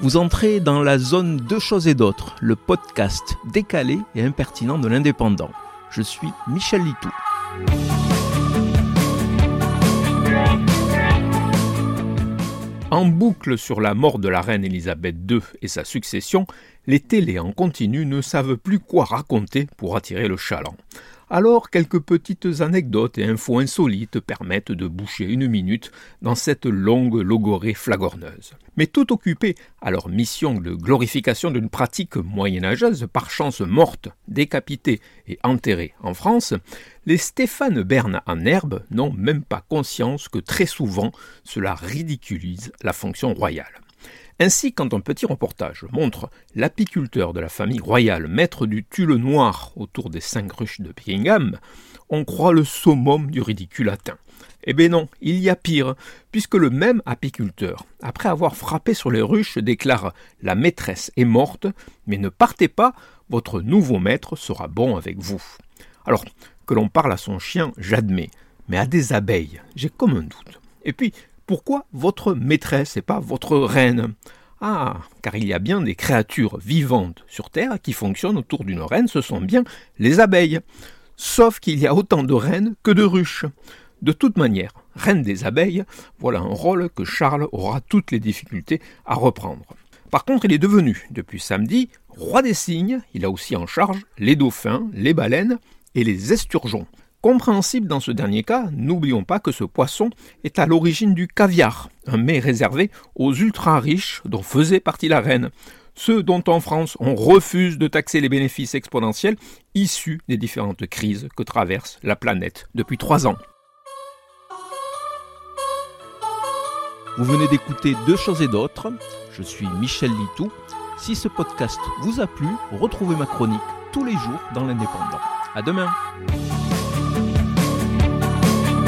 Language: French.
Vous entrez dans la zone Deux choses et d'autres, le podcast décalé et impertinent de l'indépendant. Je suis Michel Litou. En boucle sur la mort de la reine Elisabeth II et sa succession, les télés en continu ne savent plus quoi raconter pour attirer le chaland. Alors quelques petites anecdotes et infos insolites permettent de boucher une minute dans cette longue logorée flagorneuse. Mais tout occupés à leur mission de glorification d'une pratique moyenâgeuse par chance morte, décapitée et enterrée en France, les Stéphane Bern en herbe n'ont même pas conscience que très souvent cela ridiculise la fonction royale. Ainsi, quand un petit reportage montre l'apiculteur de la famille royale maître du tulle noir autour des cinq ruches de Buckingham, on croit le summum du ridicule atteint. Eh bien non, il y a pire, puisque le même apiculteur, après avoir frappé sur les ruches, déclare La maîtresse est morte, mais ne partez pas, votre nouveau maître sera bon avec vous. Alors, que l'on parle à son chien, j'admets, mais à des abeilles, j'ai comme un doute. Et puis, pourquoi votre maîtresse et pas votre reine? Ah, car il y a bien des créatures vivantes sur Terre qui fonctionnent autour d'une reine, ce sont bien les abeilles. Sauf qu'il y a autant de reines que de ruches. De toute manière, reine des abeilles, voilà un rôle que Charles aura toutes les difficultés à reprendre. Par contre, il est devenu, depuis samedi, roi des cygnes, il a aussi en charge les dauphins, les baleines et les esturgeons. Compréhensible dans ce dernier cas, n'oublions pas que ce poisson est à l'origine du caviar, un mets réservé aux ultra riches dont faisait partie la reine, ceux dont en France on refuse de taxer les bénéfices exponentiels issus des différentes crises que traverse la planète depuis trois ans. Vous venez d'écouter Deux choses et d'autres. Je suis Michel Litou. Si ce podcast vous a plu, retrouvez ma chronique tous les jours dans l'Indépendant. À demain!